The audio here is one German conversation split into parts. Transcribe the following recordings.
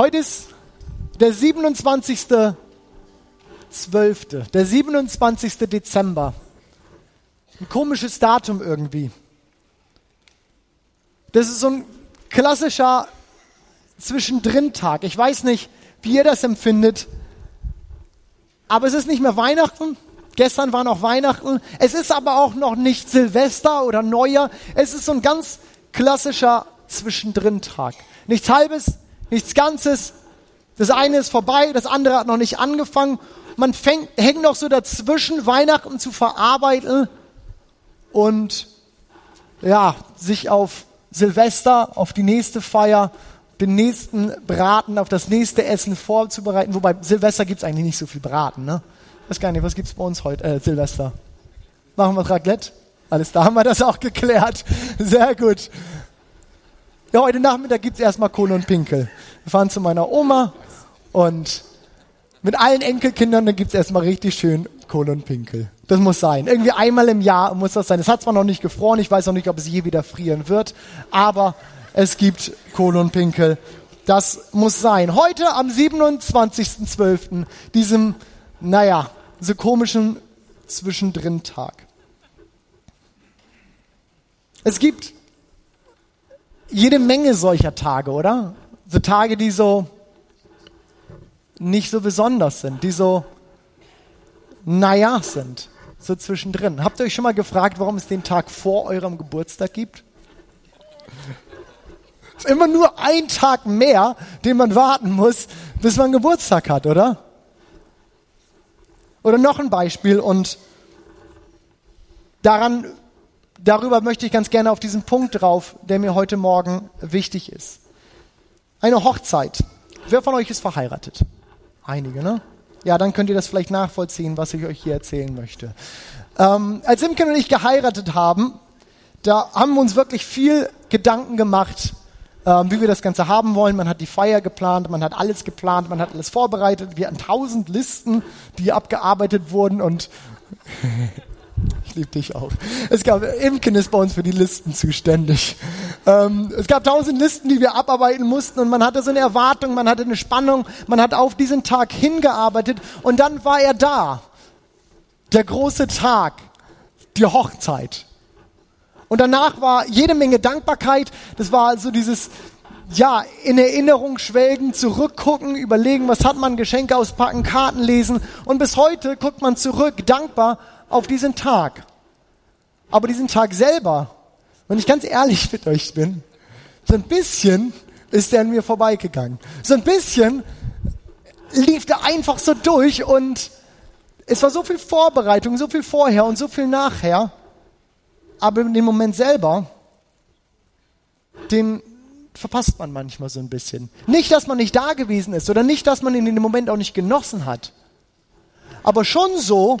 Heute ist der 27.12., der 27. Dezember. Ein komisches Datum irgendwie. Das ist so ein klassischer Zwischendrin-Tag. Ich weiß nicht, wie ihr das empfindet, aber es ist nicht mehr Weihnachten. Gestern war noch Weihnachten. Es ist aber auch noch nicht Silvester oder Neujahr. Es ist so ein ganz klassischer Zwischendrin-Tag. Nichts Halbes, nichts Ganzes. Das eine ist vorbei, das andere hat noch nicht angefangen. Man fängt, hängt noch so dazwischen, Weihnachten zu verarbeiten und ja, sich auf Silvester, auf die nächste Feier, den nächsten Braten, auf das nächste Essen vorzubereiten. Wobei Silvester gibt es eigentlich nicht so viel Braten, ne? Weiß gar nicht, was gibt es bei uns heute, äh, Silvester? Machen wir Raclette? Alles da haben wir das auch geklärt. Sehr gut. Ja, heute Nachmittag gibt es erstmal Kohle und Pinkel. Wir fahren zu meiner Oma und mit allen Enkelkindern, dann gibt es erstmal richtig schön Kohle und Pinkel. Das muss sein. Irgendwie einmal im Jahr muss das sein. Es hat zwar noch nicht gefroren, ich weiß noch nicht, ob es je wieder frieren wird, aber es gibt Kohle und Pinkel. Das muss sein. Heute am 27.12., diesem, naja, so komischen Zwischendrin-Tag. Es gibt jede Menge solcher Tage, oder? So Tage, die so nicht so besonders sind, die so naja sind, so zwischendrin. Habt ihr euch schon mal gefragt, warum es den Tag vor eurem Geburtstag gibt? Es ist immer nur ein Tag mehr, den man warten muss, bis man Geburtstag hat, oder? Oder noch ein Beispiel und daran darüber möchte ich ganz gerne auf diesen Punkt drauf, der mir heute Morgen wichtig ist. Eine Hochzeit. Wer von euch ist verheiratet? Einige, ne? Ja, dann könnt ihr das vielleicht nachvollziehen, was ich euch hier erzählen möchte. Ähm, als Imken und ich geheiratet haben, da haben wir uns wirklich viel Gedanken gemacht, ähm, wie wir das Ganze haben wollen. Man hat die Feier geplant, man hat alles geplant, man hat alles vorbereitet. Wir hatten tausend Listen, die abgearbeitet wurden und Ich liebe dich auch. Es gab, Imken ist bei uns für die Listen zuständig. Ähm, es gab tausend Listen, die wir abarbeiten mussten und man hatte so eine Erwartung, man hatte eine Spannung, man hat auf diesen Tag hingearbeitet und dann war er da. Der große Tag, die Hochzeit. Und danach war jede Menge Dankbarkeit. Das war also dieses, ja, in Erinnerung schwelgen, zurückgucken, überlegen, was hat man, Geschenke auspacken, Karten lesen. Und bis heute guckt man zurück, dankbar auf diesen Tag. Aber diesen Tag selber, wenn ich ganz ehrlich mit euch bin, so ein bisschen ist der an mir vorbeigegangen. So ein bisschen lief der einfach so durch und es war so viel Vorbereitung, so viel vorher und so viel nachher. Aber in dem Moment selber, den verpasst man manchmal so ein bisschen. Nicht, dass man nicht da gewesen ist oder nicht, dass man ihn in dem Moment auch nicht genossen hat. Aber schon so,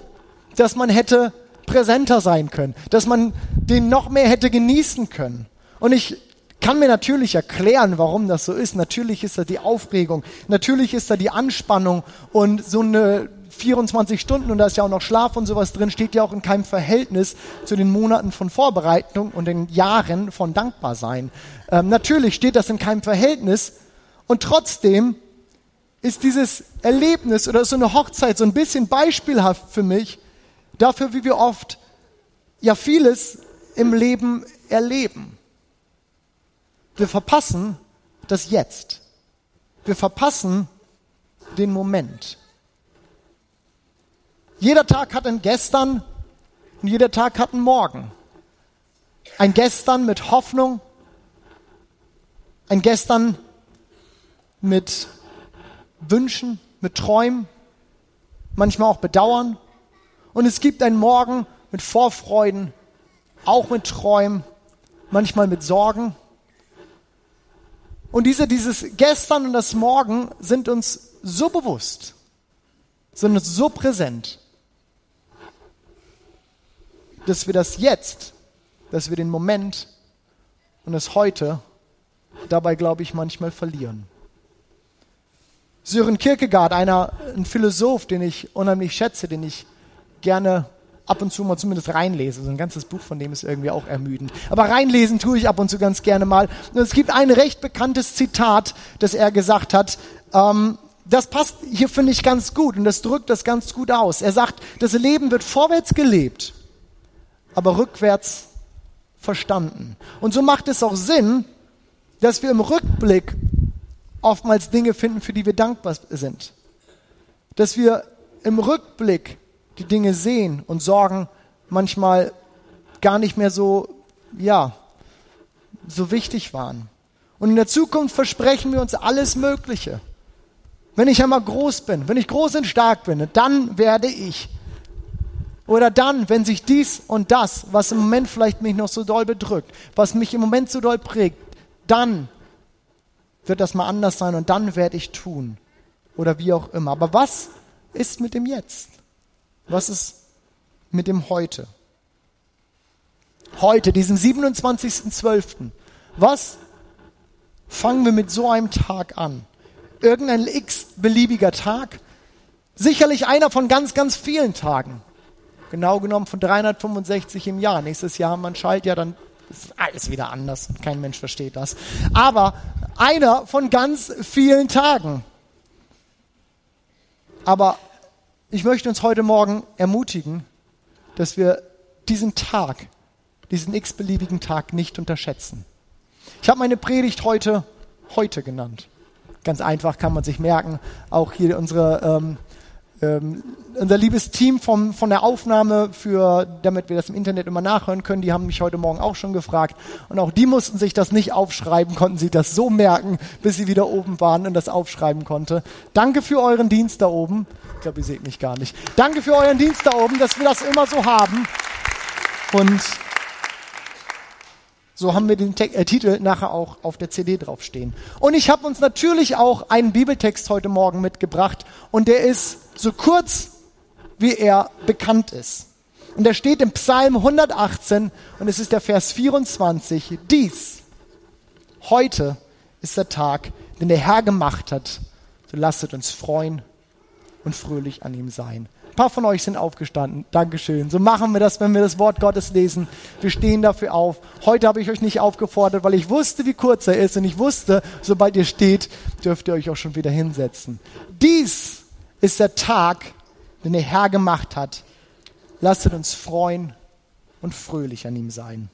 dass man hätte präsenter sein können, dass man den noch mehr hätte genießen können. Und ich kann mir natürlich erklären, warum das so ist. Natürlich ist da die Aufregung, natürlich ist da die Anspannung und so eine 24 Stunden und da ist ja auch noch Schlaf und sowas drin, steht ja auch in keinem Verhältnis zu den Monaten von Vorbereitung und den Jahren von Dankbarsein. Ähm, natürlich steht das in keinem Verhältnis und trotzdem ist dieses Erlebnis oder so eine Hochzeit so ein bisschen beispielhaft für mich, dafür, wie wir oft ja vieles im Leben erleben. Wir verpassen das Jetzt. Wir verpassen den Moment. Jeder Tag hat ein Gestern und jeder Tag hat ein Morgen. Ein Gestern mit Hoffnung, ein Gestern mit Wünschen, mit Träumen, manchmal auch Bedauern und es gibt einen Morgen mit Vorfreuden, auch mit Träumen, manchmal mit Sorgen. Und diese, dieses Gestern und das Morgen sind uns so bewusst, sind uns so präsent, dass wir das Jetzt, dass wir den Moment und das Heute dabei, glaube ich, manchmal verlieren. Sören Kierkegaard, einer, ein Philosoph, den ich unheimlich schätze, den ich gerne ab und zu mal zumindest reinlese. So ein ganzes Buch von dem ist irgendwie auch ermüdend. Aber reinlesen tue ich ab und zu ganz gerne mal. Und es gibt ein recht bekanntes Zitat, das er gesagt hat. Ähm, das passt hier, finde ich, ganz gut und das drückt das ganz gut aus. Er sagt, das Leben wird vorwärts gelebt, aber rückwärts verstanden. Und so macht es auch Sinn, dass wir im Rückblick oftmals Dinge finden, für die wir dankbar sind. Dass wir im Rückblick die Dinge sehen und Sorgen manchmal gar nicht mehr so, ja, so wichtig waren. Und in der Zukunft versprechen wir uns alles Mögliche. Wenn ich einmal groß bin, wenn ich groß und stark bin, dann werde ich. Oder dann, wenn sich dies und das, was im Moment vielleicht mich noch so doll bedrückt, was mich im Moment so doll prägt, dann wird das mal anders sein und dann werde ich tun. Oder wie auch immer. Aber was ist mit dem Jetzt? Was ist mit dem Heute? Heute, diesen 27.12. Was fangen wir mit so einem Tag an? Irgendein x-beliebiger Tag? Sicherlich einer von ganz, ganz vielen Tagen. Genau genommen von 365 im Jahr. Nächstes Jahr haben wir Schaltjahr, dann ist alles wieder anders. Kein Mensch versteht das. Aber einer von ganz vielen Tagen. Aber ich möchte uns heute Morgen ermutigen, dass wir diesen Tag, diesen x-beliebigen Tag nicht unterschätzen. Ich habe meine Predigt heute heute genannt. Ganz einfach kann man sich merken. Auch hier unsere, ähm, ähm, unser liebes Team vom, von der Aufnahme, für, damit wir das im Internet immer nachhören können, die haben mich heute Morgen auch schon gefragt. Und auch die mussten sich das nicht aufschreiben, konnten sie das so merken, bis sie wieder oben waren und das aufschreiben konnte. Danke für euren Dienst da oben. Ich glaube, ihr seht mich gar nicht. Danke für euren Dienst da oben, dass wir das immer so haben. Und so haben wir den Te äh, Titel nachher auch auf der CD draufstehen. Und ich habe uns natürlich auch einen Bibeltext heute Morgen mitgebracht und der ist so kurz, wie er bekannt ist. Und der steht im Psalm 118 und es ist der Vers 24. Dies, heute ist der Tag, den der Herr gemacht hat. So lasset uns freuen und fröhlich an ihm sein. Ein paar von euch sind aufgestanden. Dankeschön. So machen wir das, wenn wir das Wort Gottes lesen. Wir stehen dafür auf. Heute habe ich euch nicht aufgefordert, weil ich wusste, wie kurz er ist und ich wusste, sobald ihr steht, dürft ihr euch auch schon wieder hinsetzen. Dies ist der Tag, den der Herr gemacht hat. Lasst uns freuen und fröhlich an ihm sein.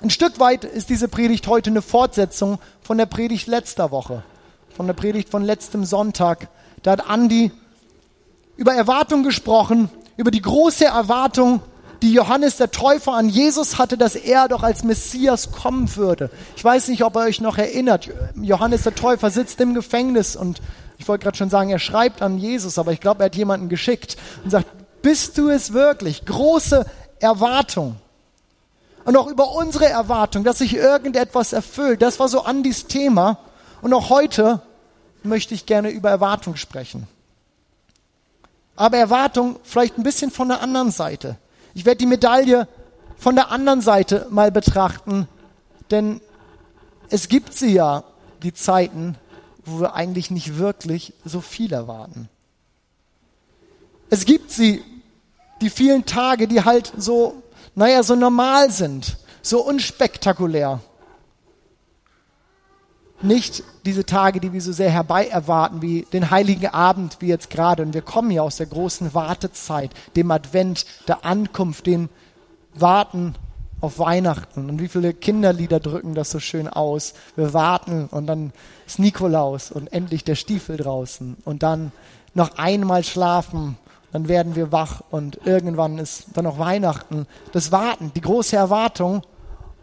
Ein Stück weit ist diese Predigt heute eine Fortsetzung von der Predigt letzter Woche, von der Predigt von letztem Sonntag, da hat Andi über Erwartung gesprochen, über die große Erwartung, die Johannes der Täufer an Jesus hatte, dass er doch als Messias kommen würde. Ich weiß nicht, ob ihr euch noch erinnert. Johannes der Täufer sitzt im Gefängnis und ich wollte gerade schon sagen, er schreibt an Jesus, aber ich glaube, er hat jemanden geschickt und sagt, bist du es wirklich? Große Erwartung. Und auch über unsere Erwartung, dass sich irgendetwas erfüllt. Das war so Andis Thema. Und auch heute möchte ich gerne über Erwartung sprechen. Aber Erwartung vielleicht ein bisschen von der anderen Seite. Ich werde die Medaille von der anderen Seite mal betrachten, denn es gibt sie ja, die Zeiten, wo wir eigentlich nicht wirklich so viel erwarten. Es gibt sie, die vielen Tage, die halt so, naja, so normal sind, so unspektakulär nicht diese Tage, die wir so sehr herbei erwarten, wie den heiligen Abend, wie jetzt gerade. Und wir kommen ja aus der großen Wartezeit, dem Advent, der Ankunft, dem Warten auf Weihnachten. Und wie viele Kinderlieder drücken das so schön aus. Wir warten und dann ist Nikolaus und endlich der Stiefel draußen. Und dann noch einmal schlafen, dann werden wir wach und irgendwann ist dann noch Weihnachten. Das Warten, die große Erwartung.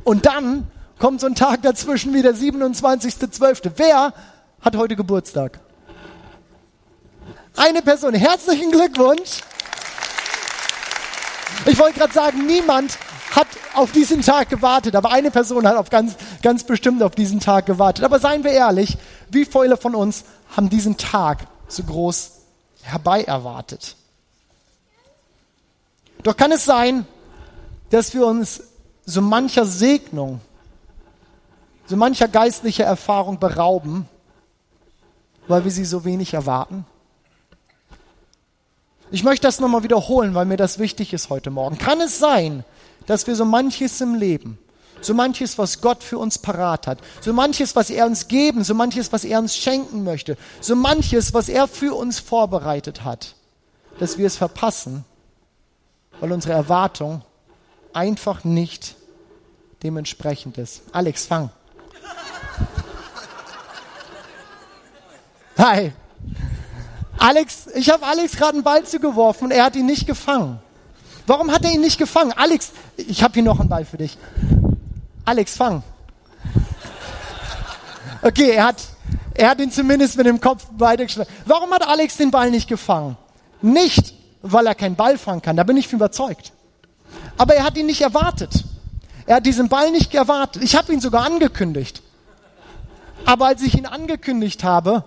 Und dann kommt so ein Tag dazwischen wie der 27.12. Wer hat heute Geburtstag? Eine Person. Herzlichen Glückwunsch. Ich wollte gerade sagen, niemand hat auf diesen Tag gewartet, aber eine Person hat auf ganz, ganz bestimmt auf diesen Tag gewartet. Aber seien wir ehrlich, wie viele von uns haben diesen Tag so groß herbei erwartet? Doch kann es sein, dass wir uns so mancher Segnung so mancher geistlicher Erfahrung berauben, weil wir sie so wenig erwarten? Ich möchte das nochmal wiederholen, weil mir das wichtig ist heute Morgen. Kann es sein, dass wir so manches im Leben, so manches, was Gott für uns parat hat, so manches, was er uns geben, so manches, was er uns schenken möchte, so manches, was er für uns vorbereitet hat, dass wir es verpassen, weil unsere Erwartung einfach nicht dementsprechend ist. Alex, fang. Hi. Alex, ich habe Alex gerade einen Ball zugeworfen und er hat ihn nicht gefangen. Warum hat er ihn nicht gefangen? Alex, ich habe hier noch einen Ball für dich. Alex, fang. Okay, er hat, er hat ihn zumindest mit dem Kopf weitergeschlagen. Warum hat Alex den Ball nicht gefangen? Nicht, weil er keinen Ball fangen kann, da bin ich überzeugt. Aber er hat ihn nicht erwartet. Er hat diesen Ball nicht erwartet. Ich habe ihn sogar angekündigt. Aber als ich ihn angekündigt habe,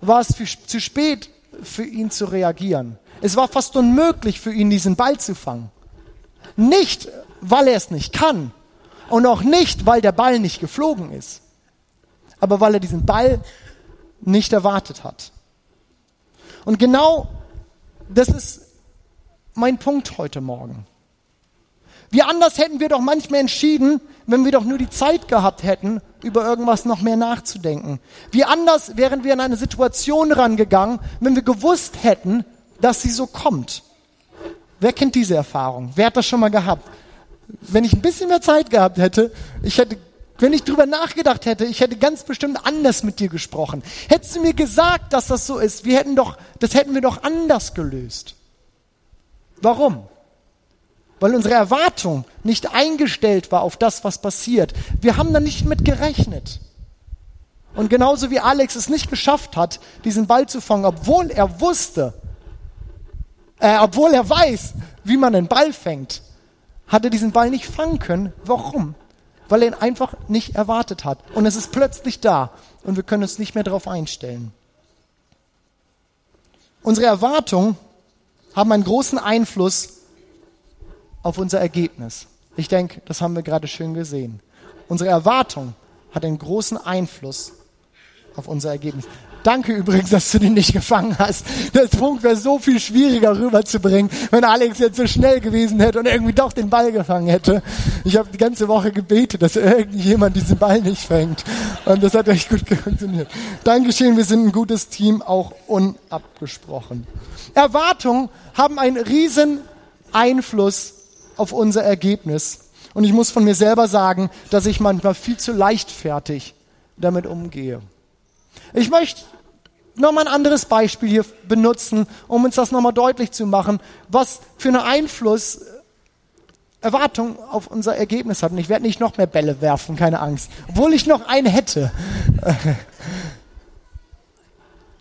war es zu spät für ihn zu reagieren. Es war fast unmöglich für ihn, diesen Ball zu fangen. Nicht, weil er es nicht kann und auch nicht, weil der Ball nicht geflogen ist, aber weil er diesen Ball nicht erwartet hat. Und genau das ist mein Punkt heute Morgen. Wie anders hätten wir doch manchmal entschieden, wenn wir doch nur die Zeit gehabt hätten, über irgendwas noch mehr nachzudenken. Wie anders wären wir in eine Situation rangegangen, wenn wir gewusst hätten, dass sie so kommt. Wer kennt diese Erfahrung? Wer hat das schon mal gehabt? Wenn ich ein bisschen mehr Zeit gehabt hätte, ich hätte, wenn ich drüber nachgedacht hätte, ich hätte ganz bestimmt anders mit dir gesprochen. Hättest du mir gesagt, dass das so ist, wir hätten doch, das hätten wir doch anders gelöst. Warum? Weil unsere Erwartung nicht eingestellt war auf das, was passiert. Wir haben da nicht mit gerechnet. Und genauso wie Alex es nicht geschafft hat, diesen Ball zu fangen, obwohl er wusste, äh, obwohl er weiß, wie man einen Ball fängt, hat er diesen Ball nicht fangen können. Warum? Weil er ihn einfach nicht erwartet hat. Und es ist plötzlich da und wir können uns nicht mehr darauf einstellen. Unsere Erwartungen haben einen großen Einfluss auf unser Ergebnis. Ich denke, das haben wir gerade schön gesehen. Unsere Erwartung hat einen großen Einfluss auf unser Ergebnis. Danke übrigens, dass du den nicht gefangen hast. Das Punkt wäre so viel schwieriger rüberzubringen, wenn Alex jetzt so schnell gewesen hätte und irgendwie doch den Ball gefangen hätte. Ich habe die ganze Woche gebetet, dass irgendjemand diesen Ball nicht fängt. Und das hat echt gut funktioniert. Dankeschön, wir sind ein gutes Team, auch unabgesprochen. Erwartungen haben einen riesen Einfluss auf unser Ergebnis. Und ich muss von mir selber sagen, dass ich manchmal viel zu leichtfertig damit umgehe. Ich möchte nochmal ein anderes Beispiel hier benutzen, um uns das nochmal deutlich zu machen, was für einen Einfluss Erwartung auf unser Ergebnis hat. Und ich werde nicht noch mehr Bälle werfen, keine Angst. Obwohl ich noch einen hätte.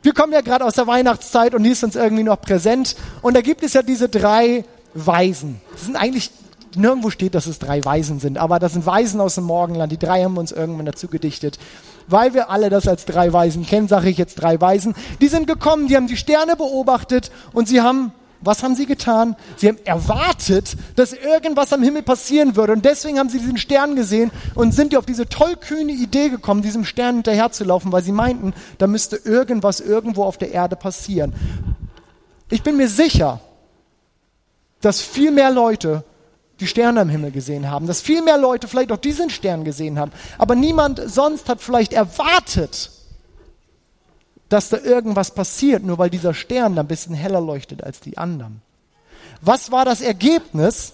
Wir kommen ja gerade aus der Weihnachtszeit und die ist uns irgendwie noch präsent. Und da gibt es ja diese drei Weisen. Das sind eigentlich nirgendwo steht, dass es drei Weisen sind, aber das sind Weisen aus dem Morgenland. Die drei haben uns irgendwann dazu gedichtet. Weil wir alle das als drei Weisen kennen, sage ich jetzt drei Weisen. Die sind gekommen, die haben die Sterne beobachtet und sie haben, was haben sie getan? Sie haben erwartet, dass irgendwas am Himmel passieren würde und deswegen haben sie diesen Stern gesehen und sind auf diese tollkühne Idee gekommen, diesem Stern hinterherzulaufen, weil sie meinten, da müsste irgendwas irgendwo auf der Erde passieren. Ich bin mir sicher, dass viel mehr Leute die Sterne am Himmel gesehen haben, dass viel mehr Leute vielleicht auch diesen Stern gesehen haben, aber niemand sonst hat vielleicht erwartet, dass da irgendwas passiert, nur weil dieser Stern ein bisschen heller leuchtet als die anderen. Was war das Ergebnis?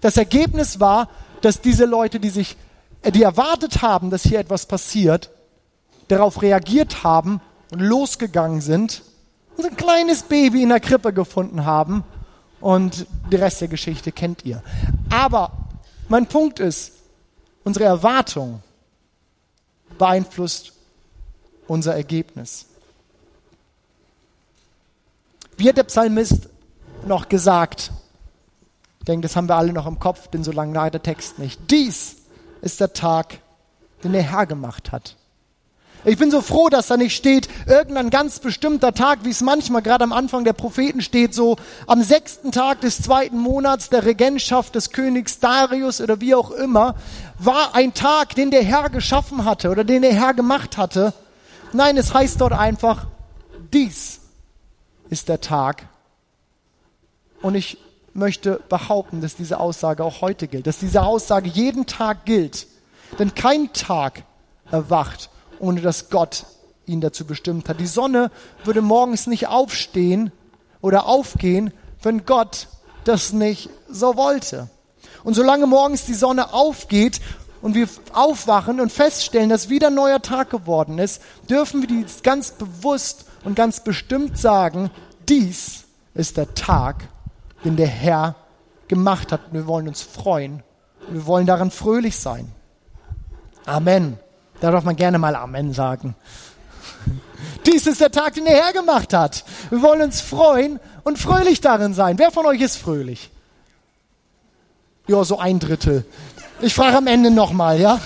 Das Ergebnis war, dass diese Leute, die sich, die erwartet haben, dass hier etwas passiert, darauf reagiert haben und losgegangen sind und ein kleines Baby in der Krippe gefunden haben und der Rest der Geschichte kennt ihr. Aber mein Punkt ist, unsere Erwartung beeinflusst unser Ergebnis. Wie hat der Psalmist noch gesagt? Ich denke, das haben wir alle noch im Kopf, denn so lange war der Text nicht. Dies ist der Tag, den der Herr gemacht hat. Ich bin so froh, dass da nicht steht, irgendein ganz bestimmter Tag, wie es manchmal gerade am Anfang der Propheten steht, so am sechsten Tag des zweiten Monats der Regentschaft des Königs Darius oder wie auch immer, war ein Tag, den der Herr geschaffen hatte oder den der Herr gemacht hatte. Nein, es heißt dort einfach, dies ist der Tag. Und ich möchte behaupten, dass diese Aussage auch heute gilt, dass diese Aussage jeden Tag gilt. Denn kein Tag erwacht, ohne dass Gott ihn dazu bestimmt hat. Die Sonne würde morgens nicht aufstehen oder aufgehen, wenn Gott das nicht so wollte. Und solange morgens die Sonne aufgeht und wir aufwachen und feststellen, dass wieder ein neuer Tag geworden ist, dürfen wir dies ganz bewusst und ganz bestimmt sagen, dies ist der Tag, den der Herr gemacht hat. Wir wollen uns freuen. Und wir wollen daran fröhlich sein. Amen. Da darf man gerne mal Amen sagen. Dies ist der Tag, den der Herr gemacht hat. Wir wollen uns freuen und fröhlich darin sein. Wer von euch ist fröhlich? Ja, so ein Drittel. Ich frage am Ende nochmal, ja?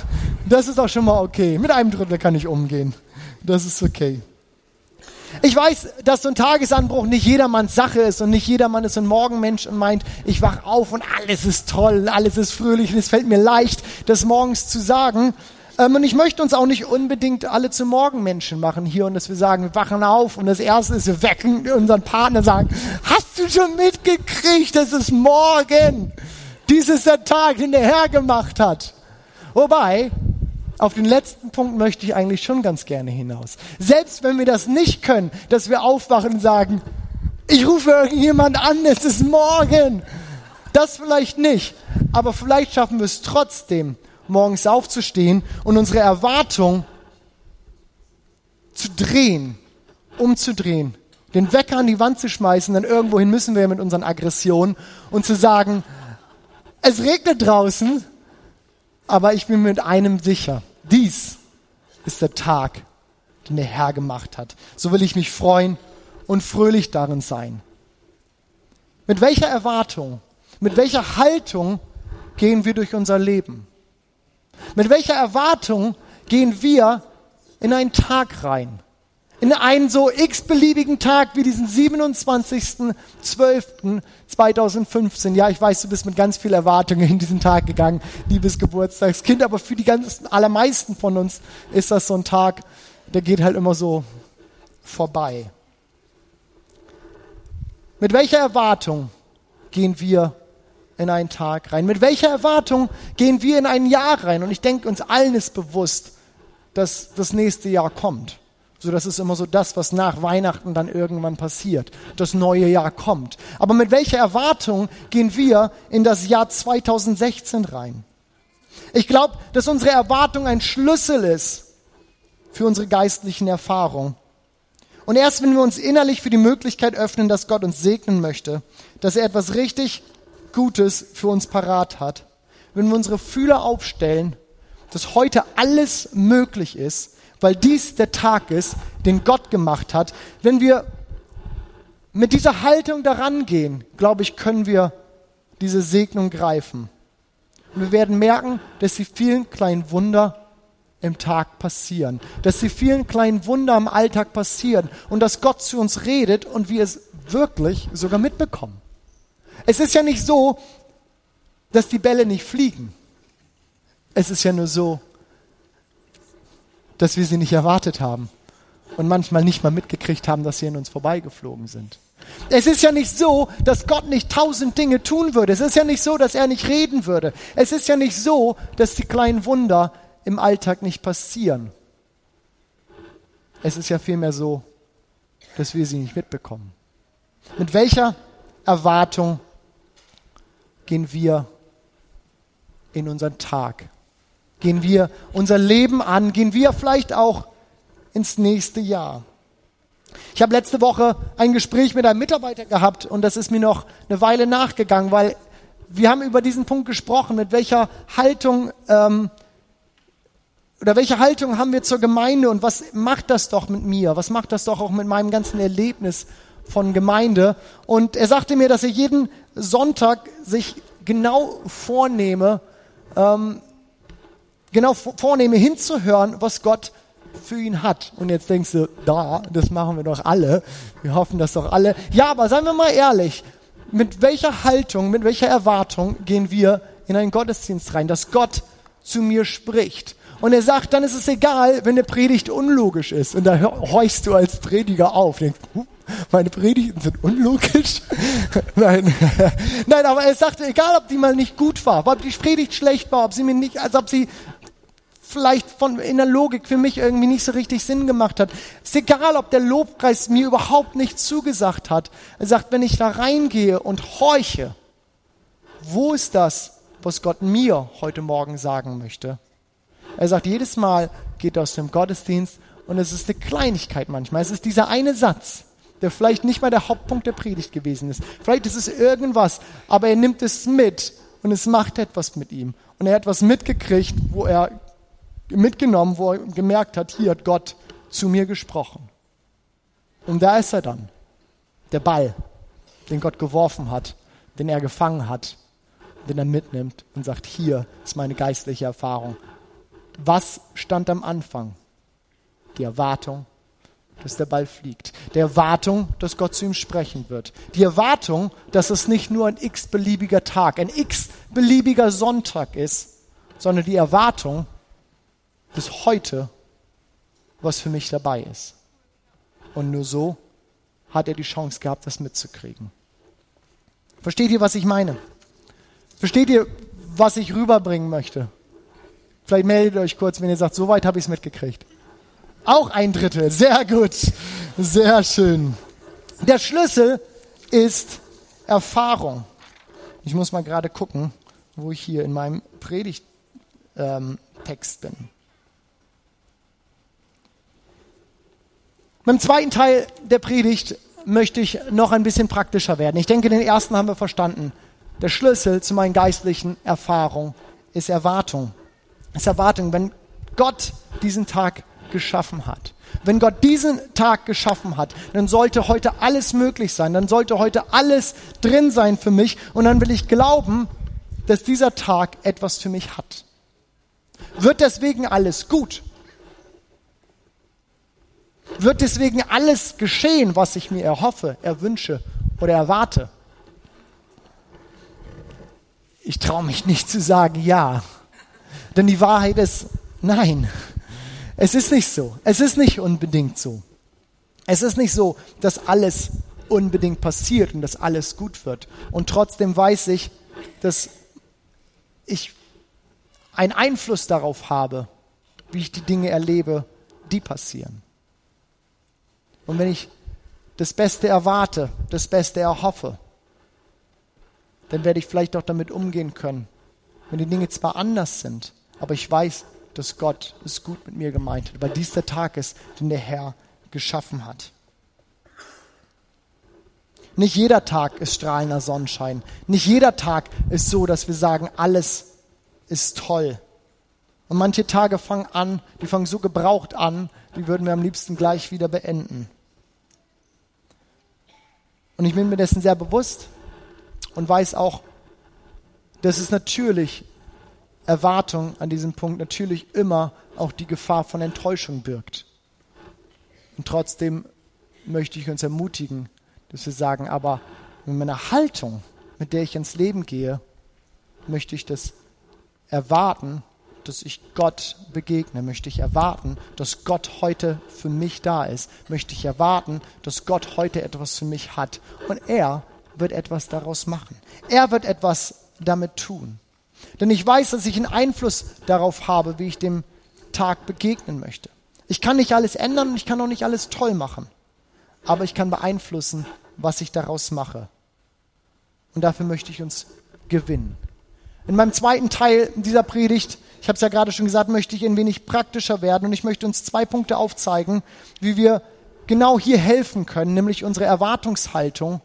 Das ist auch schon mal okay. Mit einem Drittel kann ich umgehen. Das ist okay. Ich weiß, dass so ein Tagesanbruch nicht jedermanns Sache ist und nicht jedermann ist ein Morgenmensch und meint, ich wach auf und alles ist toll, alles ist fröhlich und es fällt mir leicht, das morgens zu sagen. Ähm, und ich möchte uns auch nicht unbedingt alle zu Morgenmenschen machen hier und dass wir sagen, wir wachen auf und das erste ist, wir wecken unseren Partner und sagen, hast du schon mitgekriegt, das ist morgen. Dies ist der Tag, den der Herr gemacht hat. Wobei, auf den letzten Punkt möchte ich eigentlich schon ganz gerne hinaus. Selbst wenn wir das nicht können, dass wir aufwachen und sagen, ich rufe irgendjemand an, es ist morgen. Das vielleicht nicht, aber vielleicht schaffen wir es trotzdem, morgens aufzustehen und unsere Erwartung zu drehen, umzudrehen, den Wecker an die Wand zu schmeißen, dann irgendwohin müssen wir mit unseren Aggressionen und zu sagen, es regnet draußen, aber ich bin mit einem sicher. Dies ist der Tag, den der Herr gemacht hat. So will ich mich freuen und fröhlich darin sein. Mit welcher Erwartung, mit welcher Haltung gehen wir durch unser Leben? Mit welcher Erwartung gehen wir in einen Tag rein? In einen so x-beliebigen Tag wie diesen 27.12.2015. Ja, ich weiß, du bist mit ganz viel Erwartungen in diesen Tag gegangen, liebes Geburtstagskind, aber für die ganzen, allermeisten von uns ist das so ein Tag, der geht halt immer so vorbei. Mit welcher Erwartung gehen wir in einen Tag rein? Mit welcher Erwartung gehen wir in ein Jahr rein? Und ich denke, uns allen ist bewusst, dass das nächste Jahr kommt. So, das ist immer so das, was nach Weihnachten dann irgendwann passiert. Das neue Jahr kommt. Aber mit welcher Erwartung gehen wir in das Jahr 2016 rein? Ich glaube, dass unsere Erwartung ein Schlüssel ist für unsere geistlichen Erfahrungen. Und erst wenn wir uns innerlich für die Möglichkeit öffnen, dass Gott uns segnen möchte, dass er etwas richtig Gutes für uns parat hat, wenn wir unsere Fühler aufstellen, dass heute alles möglich ist, weil dies der Tag ist, den Gott gemacht hat. Wenn wir mit dieser Haltung daran gehen, glaube ich, können wir diese Segnung greifen. Und wir werden merken, dass die vielen kleinen Wunder im Tag passieren, dass die vielen kleinen Wunder im Alltag passieren und dass Gott zu uns redet und wir es wirklich sogar mitbekommen. Es ist ja nicht so, dass die Bälle nicht fliegen. Es ist ja nur so, dass wir sie nicht erwartet haben und manchmal nicht mal mitgekriegt haben, dass sie in uns vorbeigeflogen sind. Es ist ja nicht so, dass Gott nicht tausend Dinge tun würde. Es ist ja nicht so, dass er nicht reden würde. Es ist ja nicht so, dass die kleinen Wunder im Alltag nicht passieren. Es ist ja vielmehr so, dass wir sie nicht mitbekommen. Mit welcher Erwartung gehen wir in unseren Tag? Gehen wir unser Leben an? Gehen wir vielleicht auch ins nächste Jahr? Ich habe letzte Woche ein Gespräch mit einem Mitarbeiter gehabt und das ist mir noch eine Weile nachgegangen, weil wir haben über diesen Punkt gesprochen, mit welcher Haltung ähm, oder welche Haltung haben wir zur Gemeinde und was macht das doch mit mir? Was macht das doch auch mit meinem ganzen Erlebnis von Gemeinde? Und er sagte mir, dass er jeden Sonntag sich genau vornehme, ähm, genau vornehme hinzuhören, was Gott für ihn hat. Und jetzt denkst du, da, das machen wir doch alle. Wir hoffen das doch alle. Ja, aber seien wir mal ehrlich, mit welcher Haltung, mit welcher Erwartung gehen wir in einen Gottesdienst rein, dass Gott zu mir spricht? Und er sagt, dann ist es egal, wenn eine Predigt unlogisch ist. Und da horchst du als Prediger auf. Denkst, meine Predigten sind unlogisch. Nein. Nein, aber er sagte, egal ob die mal nicht gut war, ob die Predigt schlecht war, ob sie mir nicht, als ob sie vielleicht von, in der Logik für mich irgendwie nicht so richtig Sinn gemacht hat. Ist egal, ob der Lobpreis mir überhaupt nicht zugesagt hat. Er sagt, wenn ich da reingehe und horche, wo ist das, was Gott mir heute Morgen sagen möchte? Er sagt, jedes Mal geht er aus dem Gottesdienst und es ist eine Kleinigkeit manchmal. Es ist dieser eine Satz, der vielleicht nicht mal der Hauptpunkt der Predigt gewesen ist. Vielleicht ist es irgendwas, aber er nimmt es mit und es macht etwas mit ihm. Und er hat etwas mitgekriegt, wo er mitgenommen, wo er gemerkt hat, hier hat Gott zu mir gesprochen. Und da ist er dann, der Ball, den Gott geworfen hat, den er gefangen hat, den er mitnimmt und sagt, hier ist meine geistliche Erfahrung. Was stand am Anfang? Die Erwartung, dass der Ball fliegt. Die Erwartung, dass Gott zu ihm sprechen wird. Die Erwartung, dass es nicht nur ein x-beliebiger Tag, ein x-beliebiger Sonntag ist, sondern die Erwartung, dass heute was für mich dabei ist. Und nur so hat er die Chance gehabt, das mitzukriegen. Versteht ihr, was ich meine? Versteht ihr, was ich rüberbringen möchte? Vielleicht meldet euch kurz, wenn ihr sagt, soweit habe ich es mitgekriegt. Auch ein Drittel. Sehr gut. Sehr schön. Der Schlüssel ist Erfahrung. Ich muss mal gerade gucken, wo ich hier in meinem Predigttext ähm, bin. Beim zweiten Teil der Predigt möchte ich noch ein bisschen praktischer werden. Ich denke, den ersten haben wir verstanden. Der Schlüssel zu meinen geistlichen Erfahrungen ist Erwartung. Ist Erwartung, wenn Gott diesen Tag geschaffen hat. Wenn Gott diesen Tag geschaffen hat, dann sollte heute alles möglich sein, dann sollte heute alles drin sein für mich und dann will ich glauben, dass dieser Tag etwas für mich hat. Wird deswegen alles gut? Wird deswegen alles geschehen, was ich mir erhoffe, erwünsche oder erwarte? Ich traue mich nicht zu sagen ja. Denn die Wahrheit ist nein. Es ist nicht so. Es ist nicht unbedingt so. Es ist nicht so, dass alles unbedingt passiert und dass alles gut wird. Und trotzdem weiß ich, dass ich einen Einfluss darauf habe, wie ich die Dinge erlebe, die passieren. Und wenn ich das Beste erwarte, das Beste erhoffe, dann werde ich vielleicht auch damit umgehen können, wenn die Dinge zwar anders sind, aber ich weiß, dass Gott es gut mit mir gemeint hat, weil dies der Tag ist, den der Herr geschaffen hat. Nicht jeder Tag ist strahlender Sonnenschein. Nicht jeder Tag ist so, dass wir sagen, alles ist toll. Und manche Tage fangen an, die fangen so gebraucht an, die würden wir am liebsten gleich wieder beenden. Und ich bin mir dessen sehr bewusst und weiß auch, dass es natürlich Erwartung an diesem Punkt natürlich immer auch die Gefahr von Enttäuschung birgt. Und trotzdem möchte ich uns ermutigen, dass wir sagen, aber mit meiner Haltung, mit der ich ins Leben gehe, möchte ich das erwarten, dass ich Gott begegne, möchte ich erwarten, dass Gott heute für mich da ist, möchte ich erwarten, dass Gott heute etwas für mich hat und er wird etwas daraus machen. Er wird etwas damit tun. Denn ich weiß, dass ich einen Einfluss darauf habe, wie ich dem Tag begegnen möchte. Ich kann nicht alles ändern und ich kann auch nicht alles toll machen. Aber ich kann beeinflussen, was ich daraus mache. Und dafür möchte ich uns gewinnen. In meinem zweiten Teil dieser Predigt, ich habe es ja gerade schon gesagt, möchte ich ein wenig praktischer werden und ich möchte uns zwei Punkte aufzeigen, wie wir genau hier helfen können, nämlich unsere Erwartungshaltung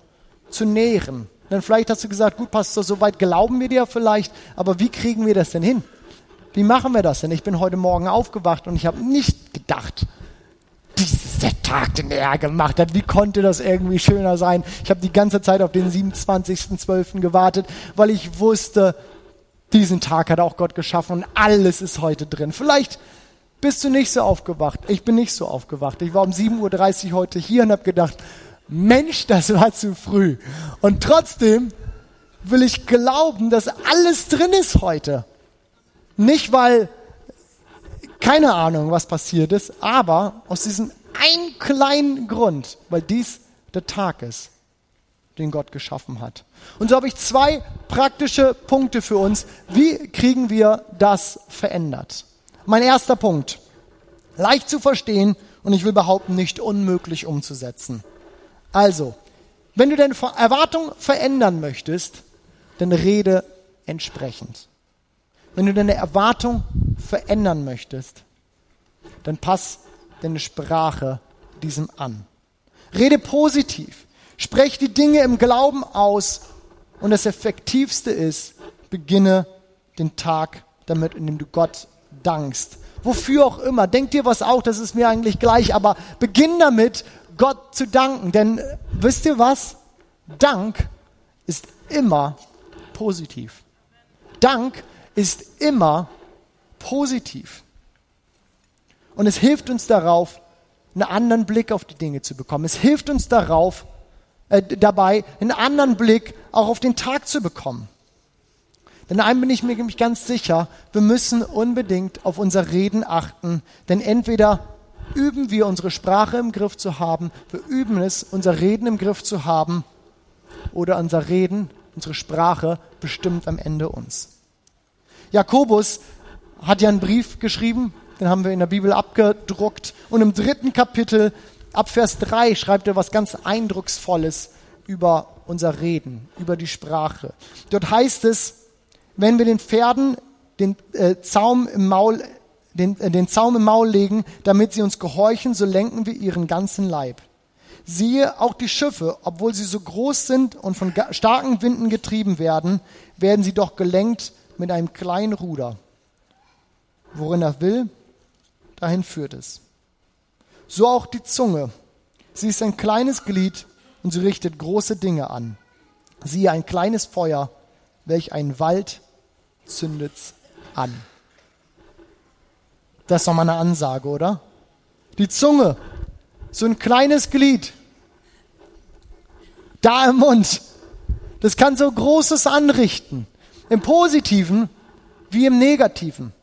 zu nähren. Denn vielleicht hast du gesagt, gut, Pastor, soweit glauben wir dir vielleicht, aber wie kriegen wir das denn hin? Wie machen wir das denn? Ich bin heute Morgen aufgewacht und ich habe nicht gedacht, der Tag, den er gemacht hat, wie konnte das irgendwie schöner sein? Ich habe die ganze Zeit auf den 27.12. gewartet, weil ich wusste, diesen Tag hat auch Gott geschaffen und alles ist heute drin. Vielleicht bist du nicht so aufgewacht. Ich bin nicht so aufgewacht. Ich war um 7.30 Uhr heute hier und habe gedacht, Mensch, das war zu früh. Und trotzdem will ich glauben, dass alles drin ist heute. Nicht, weil keine Ahnung, was passiert ist, aber aus diesem einen kleinen Grund, weil dies der Tag ist, den Gott geschaffen hat. Und so habe ich zwei praktische Punkte für uns. Wie kriegen wir das verändert? Mein erster Punkt. Leicht zu verstehen und ich will behaupten, nicht unmöglich umzusetzen. Also, wenn du deine Erwartung verändern möchtest, dann rede entsprechend. Wenn du deine Erwartung verändern möchtest, dann pass deine Sprache diesem an. Rede positiv. Sprech die Dinge im Glauben aus. Und das Effektivste ist, beginne den Tag damit, indem du Gott dankst. Wofür auch immer. Denk dir was auch, das ist mir eigentlich gleich. Aber beginn damit, Gott zu danken. Denn wisst ihr was? Dank ist immer positiv. Dank ist immer positiv. Und es hilft uns darauf, einen anderen Blick auf die Dinge zu bekommen. Es hilft uns darauf, äh, dabei, einen anderen Blick auch auf den Tag zu bekommen. Denn einem bin ich mir ganz sicher, wir müssen unbedingt auf unser Reden achten, denn entweder üben wir unsere Sprache im Griff zu haben, wir üben es, unser Reden im Griff zu haben, oder unser Reden, unsere Sprache bestimmt am Ende uns. Jakobus hat ja einen Brief geschrieben, den haben wir in der Bibel abgedruckt. Und im dritten Kapitel, ab Vers 3, schreibt er was ganz Eindrucksvolles über unser Reden, über die Sprache. Dort heißt es, wenn wir den Pferden den äh, Zaum im Maul den, äh, den Zaum im Maul legen, damit sie uns gehorchen, so lenken wir ihren ganzen Leib. Siehe, auch die Schiffe, obwohl sie so groß sind und von starken Winden getrieben werden, werden sie doch gelenkt mit einem kleinen Ruder. Worin er will, dahin führt es. So auch die Zunge. Sie ist ein kleines Glied und sie richtet große Dinge an. Siehe ein kleines Feuer, welch ein Wald zündet's an. Das ist doch mal eine Ansage, oder? Die Zunge, so ein kleines Glied, da im Mund, das kann so Großes anrichten, im Positiven wie im Negativen.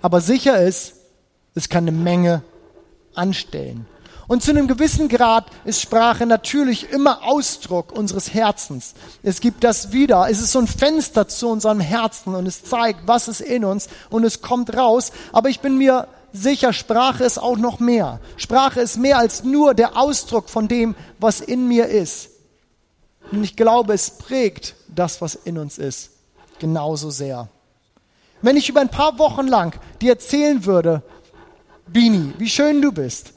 Aber sicher ist, es kann eine Menge anstellen. Und zu einem gewissen Grad ist Sprache natürlich immer Ausdruck unseres Herzens. Es gibt das wieder. Es ist so ein Fenster zu unserem Herzen und es zeigt, was ist in uns und es kommt raus. Aber ich bin mir sicher, Sprache ist auch noch mehr. Sprache ist mehr als nur der Ausdruck von dem, was in mir ist. Und ich glaube, es prägt das, was in uns ist, genauso sehr. Wenn ich über ein paar Wochen lang dir erzählen würde, Bini, wie schön du bist.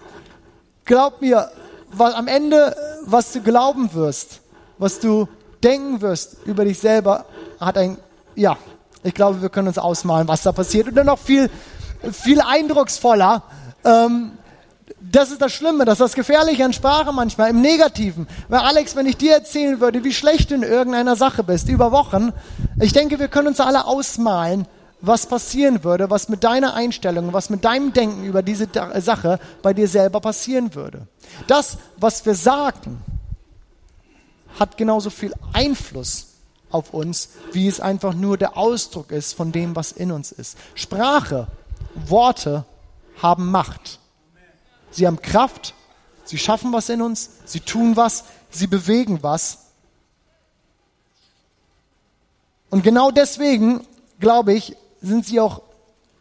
Glaub mir, weil am Ende, was du glauben wirst, was du denken wirst über dich selber, hat ein, ja, ich glaube, wir können uns ausmalen, was da passiert. Und dann noch viel, viel eindrucksvoller. Ähm, das ist das Schlimme, das ist das Gefährliche an Sprache manchmal, im Negativen. Weil Alex, wenn ich dir erzählen würde, wie schlecht du in irgendeiner Sache bist, über Wochen, ich denke, wir können uns alle ausmalen, was passieren würde, was mit deiner Einstellung, was mit deinem Denken über diese Sache bei dir selber passieren würde. Das, was wir sagen, hat genauso viel Einfluss auf uns, wie es einfach nur der Ausdruck ist von dem, was in uns ist. Sprache, Worte haben Macht. Sie haben Kraft, sie schaffen was in uns, sie tun was, sie bewegen was. Und genau deswegen, glaube ich, sind sie auch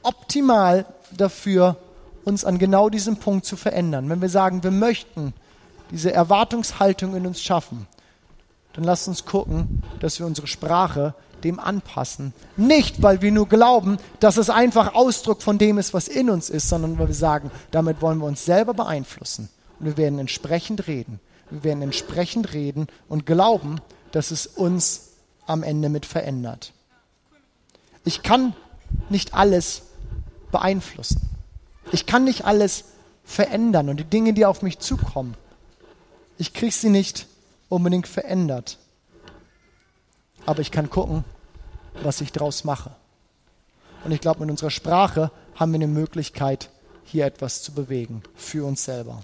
optimal dafür, uns an genau diesem Punkt zu verändern. Wenn wir sagen, wir möchten diese Erwartungshaltung in uns schaffen, dann lasst uns gucken, dass wir unsere Sprache dem anpassen. Nicht, weil wir nur glauben, dass es einfach Ausdruck von dem ist, was in uns ist, sondern weil wir sagen, damit wollen wir uns selber beeinflussen. Und wir werden entsprechend reden. Wir werden entsprechend reden und glauben, dass es uns am Ende mit verändert. Ich kann nicht alles beeinflussen. Ich kann nicht alles verändern und die Dinge, die auf mich zukommen, ich kriege sie nicht unbedingt verändert. Aber ich kann gucken, was ich daraus mache. Und ich glaube, mit unserer Sprache haben wir eine Möglichkeit, hier etwas zu bewegen für uns selber.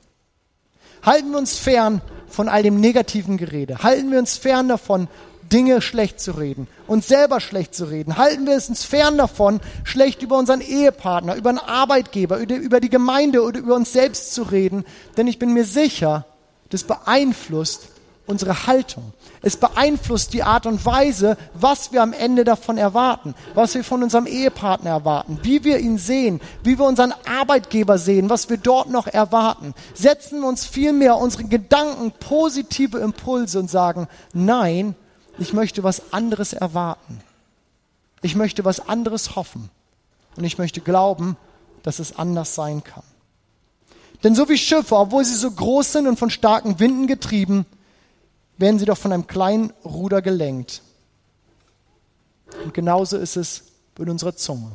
Halten wir uns fern von all dem negativen Gerede. Halten wir uns fern davon, Dinge schlecht zu reden, uns selber schlecht zu reden. Halten wir es uns fern davon, schlecht über unseren Ehepartner, über einen Arbeitgeber, über die Gemeinde oder über uns selbst zu reden. Denn ich bin mir sicher, das beeinflusst unsere Haltung. Es beeinflusst die Art und Weise, was wir am Ende davon erwarten, was wir von unserem Ehepartner erwarten, wie wir ihn sehen, wie wir unseren Arbeitgeber sehen, was wir dort noch erwarten. Setzen wir uns vielmehr unsere Gedanken positive Impulse und sagen, nein, ich möchte was anderes erwarten. Ich möchte was anderes hoffen. Und ich möchte glauben, dass es anders sein kann. Denn so wie Schiffe, obwohl sie so groß sind und von starken Winden getrieben, werden sie doch von einem kleinen Ruder gelenkt. Und genauso ist es mit unserer Zunge.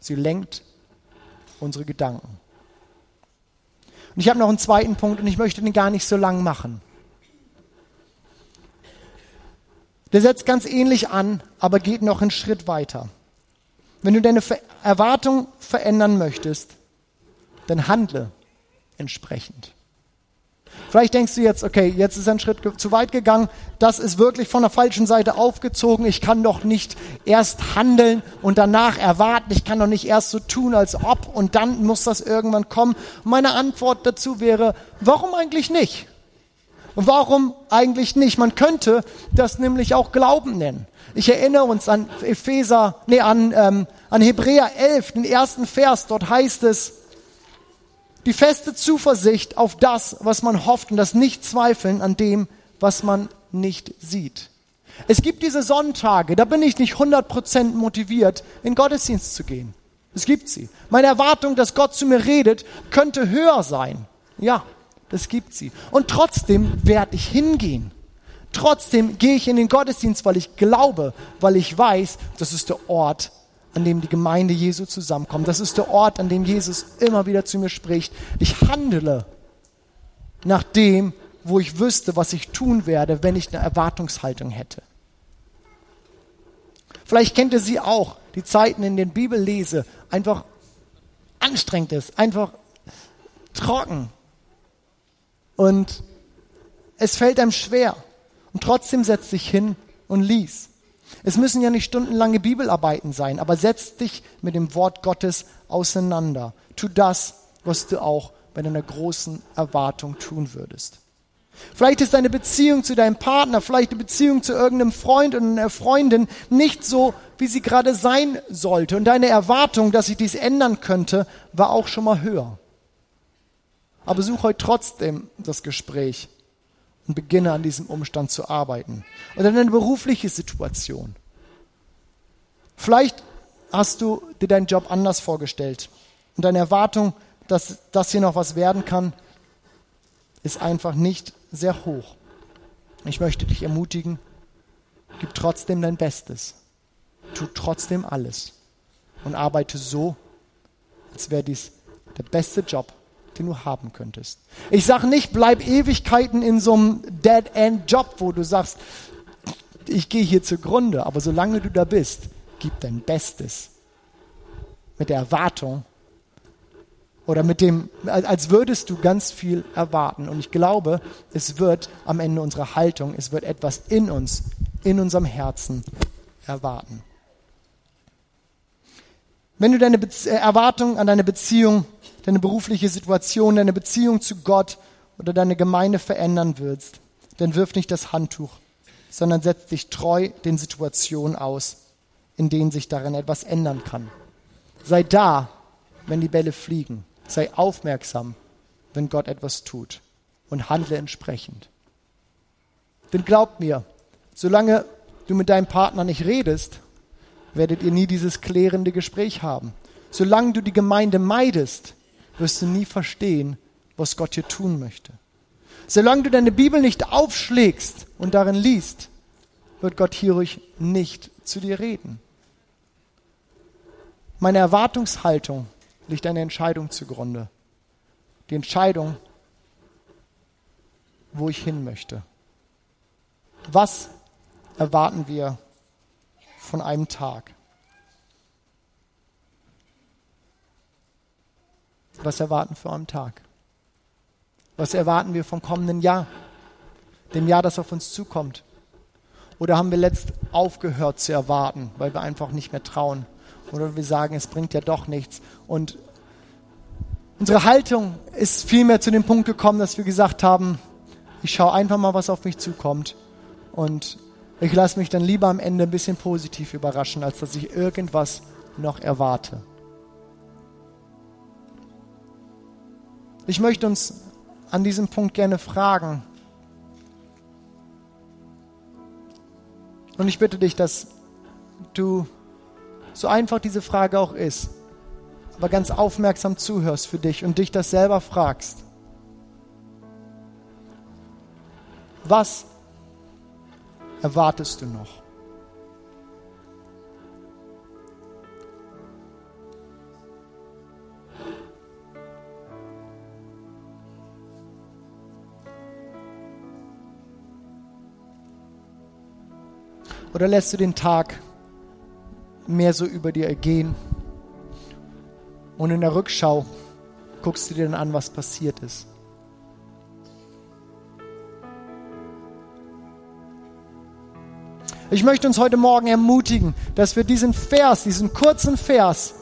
Sie lenkt unsere Gedanken. Und ich habe noch einen zweiten Punkt und ich möchte den gar nicht so lang machen. Der setzt ganz ähnlich an, aber geht noch einen Schritt weiter. Wenn du deine Erwartung verändern möchtest, dann handle entsprechend. Vielleicht denkst du jetzt, okay, jetzt ist ein Schritt zu weit gegangen, das ist wirklich von der falschen Seite aufgezogen, ich kann doch nicht erst handeln und danach erwarten, ich kann doch nicht erst so tun, als ob und dann muss das irgendwann kommen. meine Antwort dazu wäre, warum eigentlich nicht? Warum eigentlich nicht? Man könnte das nämlich auch Glauben nennen. Ich erinnere uns an Epheser, nee, an, ähm, an Hebräer 11, den ersten Vers. Dort heißt es, die feste Zuversicht auf das, was man hofft und das Nicht-Zweifeln an dem, was man nicht sieht. Es gibt diese Sonntage, da bin ich nicht 100% motiviert, in Gottesdienst zu gehen. Es gibt sie. Meine Erwartung, dass Gott zu mir redet, könnte höher sein. Ja, das gibt sie. Und trotzdem werde ich hingehen. Trotzdem gehe ich in den Gottesdienst, weil ich glaube, weil ich weiß, das ist der Ort, an dem die Gemeinde Jesu zusammenkommt. Das ist der Ort, an dem Jesus immer wieder zu mir spricht. Ich handle nach dem, wo ich wüsste, was ich tun werde, wenn ich eine Erwartungshaltung hätte. Vielleicht kennt ihr sie auch, die Zeiten, in denen Bibel lese, einfach anstrengend ist, einfach trocken. Und es fällt einem schwer. Und trotzdem setzt sich hin und lies. Es müssen ja nicht stundenlange Bibelarbeiten sein, aber setz dich mit dem Wort Gottes auseinander. Tu das, was du auch bei deiner großen Erwartung tun würdest. Vielleicht ist deine Beziehung zu deinem Partner, vielleicht eine Beziehung zu irgendeinem Freund und einer Freundin nicht so, wie sie gerade sein sollte. Und deine Erwartung, dass sich dies ändern könnte, war auch schon mal höher. Aber such heute trotzdem das Gespräch und beginne an diesem Umstand zu arbeiten. Oder eine berufliche Situation. Vielleicht hast du dir deinen Job anders vorgestellt und deine Erwartung, dass das hier noch was werden kann, ist einfach nicht sehr hoch. Ich möchte dich ermutigen, gib trotzdem dein Bestes. Tu trotzdem alles und arbeite so, als wäre dies der beste Job, den du haben könntest. Ich sage nicht, bleib Ewigkeiten in so einem Dead-End-Job, wo du sagst, ich gehe hier zugrunde, aber solange du da bist, gib dein Bestes. Mit der Erwartung oder mit dem, als würdest du ganz viel erwarten. Und ich glaube, es wird am Ende unserer Haltung, es wird etwas in uns, in unserem Herzen erwarten. Wenn du deine Be Erwartung an deine Beziehung deine berufliche Situation, deine Beziehung zu Gott oder deine Gemeinde verändern willst, dann wirf nicht das Handtuch, sondern setz dich treu den Situationen aus, in denen sich darin etwas ändern kann. Sei da, wenn die Bälle fliegen. Sei aufmerksam, wenn Gott etwas tut und handle entsprechend. Denn glaubt mir, solange du mit deinem Partner nicht redest, werdet ihr nie dieses klärende Gespräch haben. Solange du die Gemeinde meidest, wirst du nie verstehen, was Gott hier tun möchte. Solange du deine Bibel nicht aufschlägst und darin liest, wird Gott hierdurch nicht zu dir reden. Meine Erwartungshaltung liegt eine Entscheidung zugrunde. Die Entscheidung, wo ich hin möchte. Was erwarten wir von einem Tag? Was erwarten wir am Tag? Was erwarten wir vom kommenden Jahr? Dem Jahr, das auf uns zukommt? Oder haben wir letzt aufgehört zu erwarten, weil wir einfach nicht mehr trauen? Oder wir sagen, es bringt ja doch nichts. Und Unsere Haltung ist vielmehr zu dem Punkt gekommen, dass wir gesagt haben, ich schaue einfach mal, was auf mich zukommt. Und ich lasse mich dann lieber am Ende ein bisschen positiv überraschen, als dass ich irgendwas noch erwarte. Ich möchte uns an diesem Punkt gerne fragen. Und ich bitte dich, dass du so einfach diese Frage auch ist, aber ganz aufmerksam zuhörst für dich und dich das selber fragst. Was erwartest du noch? Oder lässt du den Tag mehr so über dir ergehen? Und in der Rückschau guckst du dir dann an, was passiert ist. Ich möchte uns heute Morgen ermutigen, dass wir diesen Vers, diesen kurzen Vers,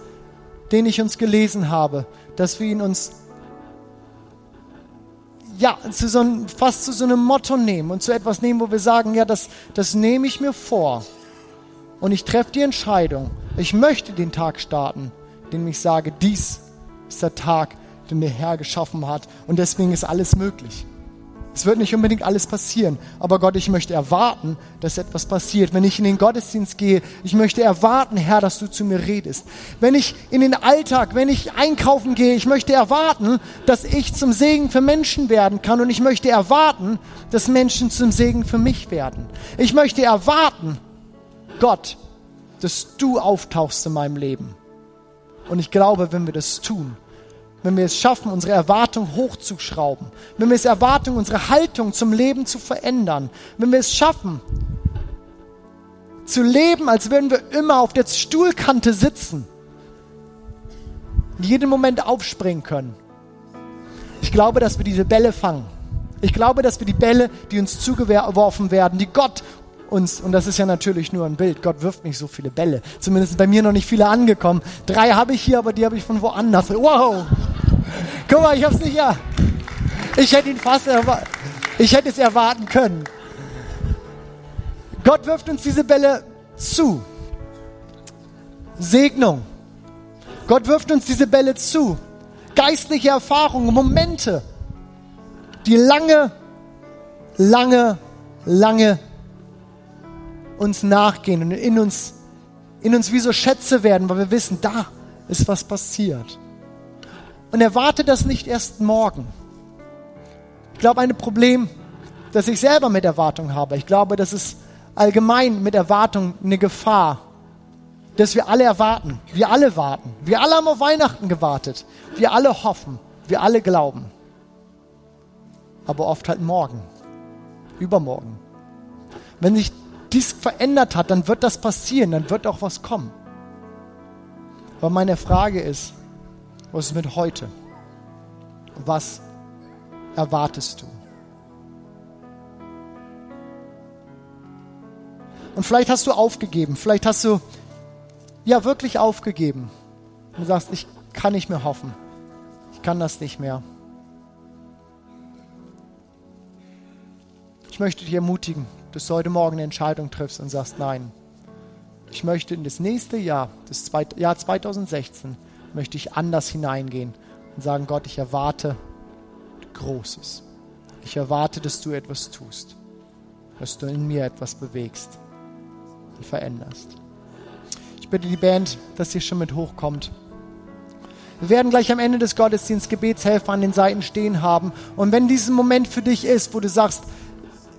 den ich uns gelesen habe, dass wir ihn uns ja, zu so einem, fast zu so einem Motto nehmen und zu etwas nehmen, wo wir sagen, ja, das, das nehme ich mir vor. Und ich treffe die Entscheidung. Ich möchte den Tag starten, den ich sage, dies ist der Tag, den der Herr geschaffen hat. Und deswegen ist alles möglich. Es wird nicht unbedingt alles passieren, aber Gott, ich möchte erwarten, dass etwas passiert. Wenn ich in den Gottesdienst gehe, ich möchte erwarten, Herr, dass du zu mir redest. Wenn ich in den Alltag, wenn ich einkaufen gehe, ich möchte erwarten, dass ich zum Segen für Menschen werden kann und ich möchte erwarten, dass Menschen zum Segen für mich werden. Ich möchte erwarten, Gott, dass du auftauchst in meinem Leben. Und ich glaube, wenn wir das tun, wenn wir es schaffen, unsere Erwartung hochzuschrauben, wenn wir es erwarten, unsere Haltung zum Leben zu verändern, wenn wir es schaffen, zu leben, als würden wir immer auf der Stuhlkante sitzen, in jedem Moment aufspringen können. Ich glaube, dass wir diese Bälle fangen. Ich glaube, dass wir die Bälle, die uns zugeworfen werden, die Gott uns, und das ist ja natürlich nur ein Bild, Gott wirft nicht so viele Bälle. Zumindest bei mir noch nicht viele angekommen. Drei habe ich hier, aber die habe ich von woanders. Wow! Guck mal, ich habe es nicht. Ich hätte ihn fast erwartet. Ich hätte es erwarten können. Gott wirft uns diese Bälle zu. Segnung. Gott wirft uns diese Bälle zu. Geistliche Erfahrungen, Momente, die lange, lange, lange uns nachgehen und in uns, in uns wie so Schätze werden, weil wir wissen, da ist was passiert. Und erwarte das nicht erst morgen. Ich glaube, ein Problem, das ich selber mit Erwartung habe, ich glaube, das ist allgemein mit Erwartung eine Gefahr, dass wir alle erwarten. Wir alle warten. Wir alle haben auf Weihnachten gewartet. Wir alle hoffen. Wir alle glauben. Aber oft halt morgen. Übermorgen. Wenn sich dies verändert hat, dann wird das passieren, dann wird auch was kommen. Aber meine Frage ist, was ist mit heute? Was erwartest du? Und vielleicht hast du aufgegeben, vielleicht hast du ja wirklich aufgegeben und sagst, ich kann nicht mehr hoffen, ich kann das nicht mehr. Ich möchte dich ermutigen, dass du heute Morgen eine Entscheidung triffst und sagst, nein, ich möchte in das nächste Jahr, das Jahr 2016, möchte ich anders hineingehen und sagen, Gott, ich erwarte Großes. Ich erwarte, dass du etwas tust, dass du in mir etwas bewegst und veränderst. Ich bitte die Band, dass sie schon mit hochkommt. Wir werden gleich am Ende des Gottesdienstes Gebetshelfer an den Seiten stehen haben. Und wenn dieser Moment für dich ist, wo du sagst,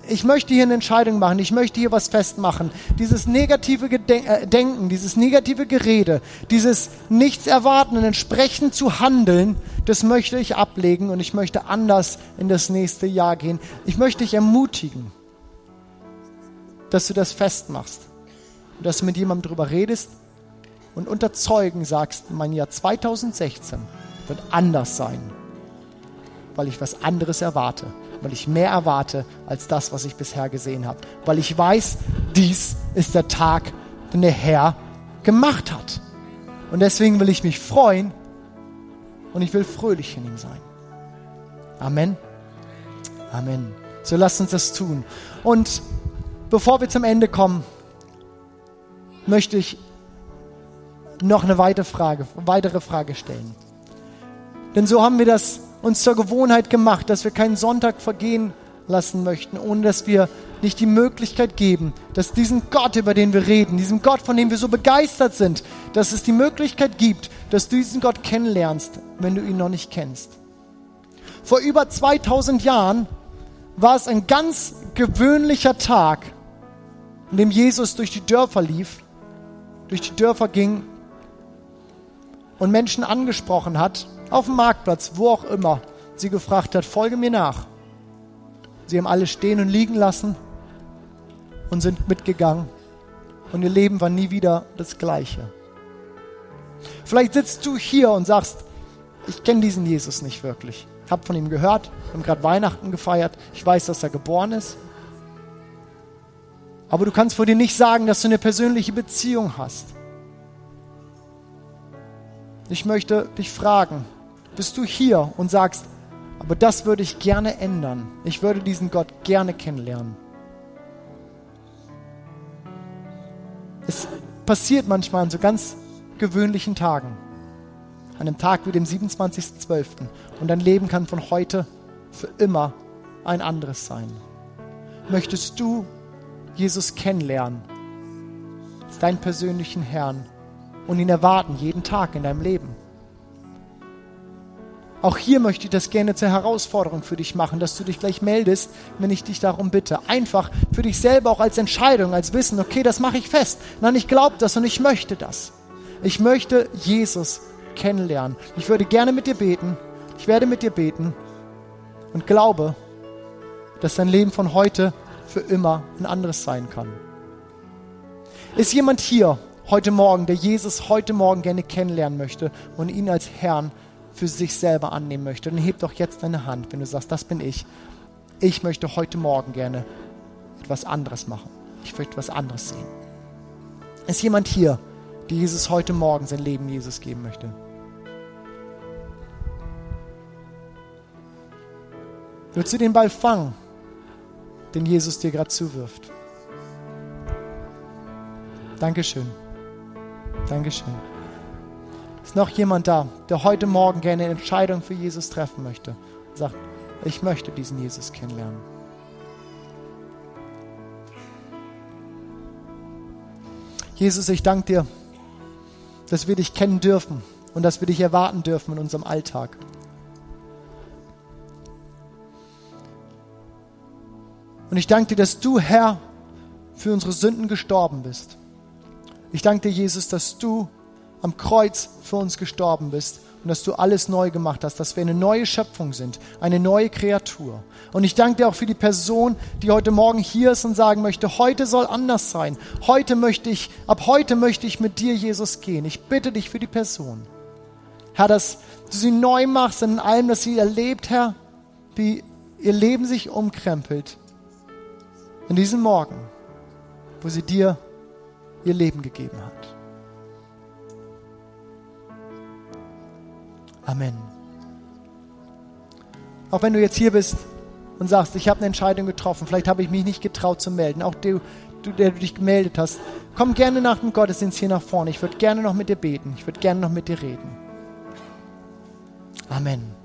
ich möchte hier eine Entscheidung machen, ich möchte hier was festmachen. Dieses negative Geden äh, Denken, dieses negative Gerede, dieses Nichts erwarten und entsprechend zu handeln, das möchte ich ablegen und ich möchte anders in das nächste Jahr gehen. Ich möchte dich ermutigen, dass du das festmachst und dass du mit jemandem darüber redest und unter Zeugen sagst, mein Jahr 2016 wird anders sein, weil ich was anderes erwarte weil ich mehr erwarte als das, was ich bisher gesehen habe. Weil ich weiß, dies ist der Tag, den der Herr gemacht hat. Und deswegen will ich mich freuen und ich will fröhlich in ihm sein. Amen. Amen. So lasst uns das tun. Und bevor wir zum Ende kommen, möchte ich noch eine weitere Frage, weitere Frage stellen. Denn so haben wir das uns zur Gewohnheit gemacht, dass wir keinen Sonntag vergehen lassen möchten, ohne dass wir nicht die Möglichkeit geben, dass diesen Gott, über den wir reden, diesem Gott, von dem wir so begeistert sind, dass es die Möglichkeit gibt, dass du diesen Gott kennenlernst, wenn du ihn noch nicht kennst. Vor über 2000 Jahren war es ein ganz gewöhnlicher Tag, in dem Jesus durch die Dörfer lief, durch die Dörfer ging und Menschen angesprochen hat, auf dem Marktplatz, wo auch immer, sie gefragt hat, folge mir nach. Sie haben alle stehen und liegen lassen und sind mitgegangen. Und ihr Leben war nie wieder das gleiche. Vielleicht sitzt du hier und sagst, ich kenne diesen Jesus nicht wirklich. Ich habe von ihm gehört, wir haben gerade Weihnachten gefeiert, ich weiß, dass er geboren ist. Aber du kannst vor dir nicht sagen, dass du eine persönliche Beziehung hast. Ich möchte dich fragen, bist du hier und sagst, aber das würde ich gerne ändern. Ich würde diesen Gott gerne kennenlernen. Es passiert manchmal an so ganz gewöhnlichen Tagen. An einem Tag wie dem 27.12. Und dein Leben kann von heute für immer ein anderes sein. Möchtest du Jesus kennenlernen deinen persönlichen Herrn und ihn erwarten jeden Tag in deinem Leben? Auch hier möchte ich das gerne zur Herausforderung für dich machen, dass du dich gleich meldest, wenn ich dich darum bitte. Einfach für dich selber auch als Entscheidung, als Wissen, okay, das mache ich fest. Nein, ich glaube das und ich möchte das. Ich möchte Jesus kennenlernen. Ich würde gerne mit dir beten. Ich werde mit dir beten und glaube, dass dein Leben von heute für immer ein anderes sein kann. Ist jemand hier heute Morgen, der Jesus heute Morgen gerne kennenlernen möchte und ihn als Herrn für sich selber annehmen möchte, dann heb doch jetzt deine Hand, wenn du sagst, das bin ich. Ich möchte heute Morgen gerne etwas anderes machen. Ich möchte etwas anderes sehen. Ist jemand hier, der Jesus heute Morgen sein Leben Jesus geben möchte? Würdest du den Ball fangen, den Jesus dir gerade zuwirft? Dankeschön. Dankeschön. Ist noch jemand da, der heute Morgen gerne eine Entscheidung für Jesus treffen möchte? Und sagt, ich möchte diesen Jesus kennenlernen. Jesus, ich danke dir, dass wir dich kennen dürfen und dass wir dich erwarten dürfen in unserem Alltag. Und ich danke dir, dass du, Herr, für unsere Sünden gestorben bist. Ich danke dir, Jesus, dass du am Kreuz für uns gestorben bist und dass du alles neu gemacht hast, dass wir eine neue Schöpfung sind, eine neue Kreatur. Und ich danke dir auch für die Person, die heute Morgen hier ist und sagen möchte, heute soll anders sein. Heute möchte ich, ab heute möchte ich mit dir, Jesus, gehen. Ich bitte dich für die Person. Herr, dass du sie neu machst in allem, dass sie erlebt, Herr, wie ihr Leben sich umkrempelt. In diesem Morgen, wo sie dir ihr Leben gegeben hat. Amen. Auch wenn du jetzt hier bist und sagst, ich habe eine Entscheidung getroffen, vielleicht habe ich mich nicht getraut zu melden, auch du, du, der du dich gemeldet hast, komm gerne nach dem Gottesdienst hier nach vorne. Ich würde gerne noch mit dir beten. Ich würde gerne noch mit dir reden. Amen.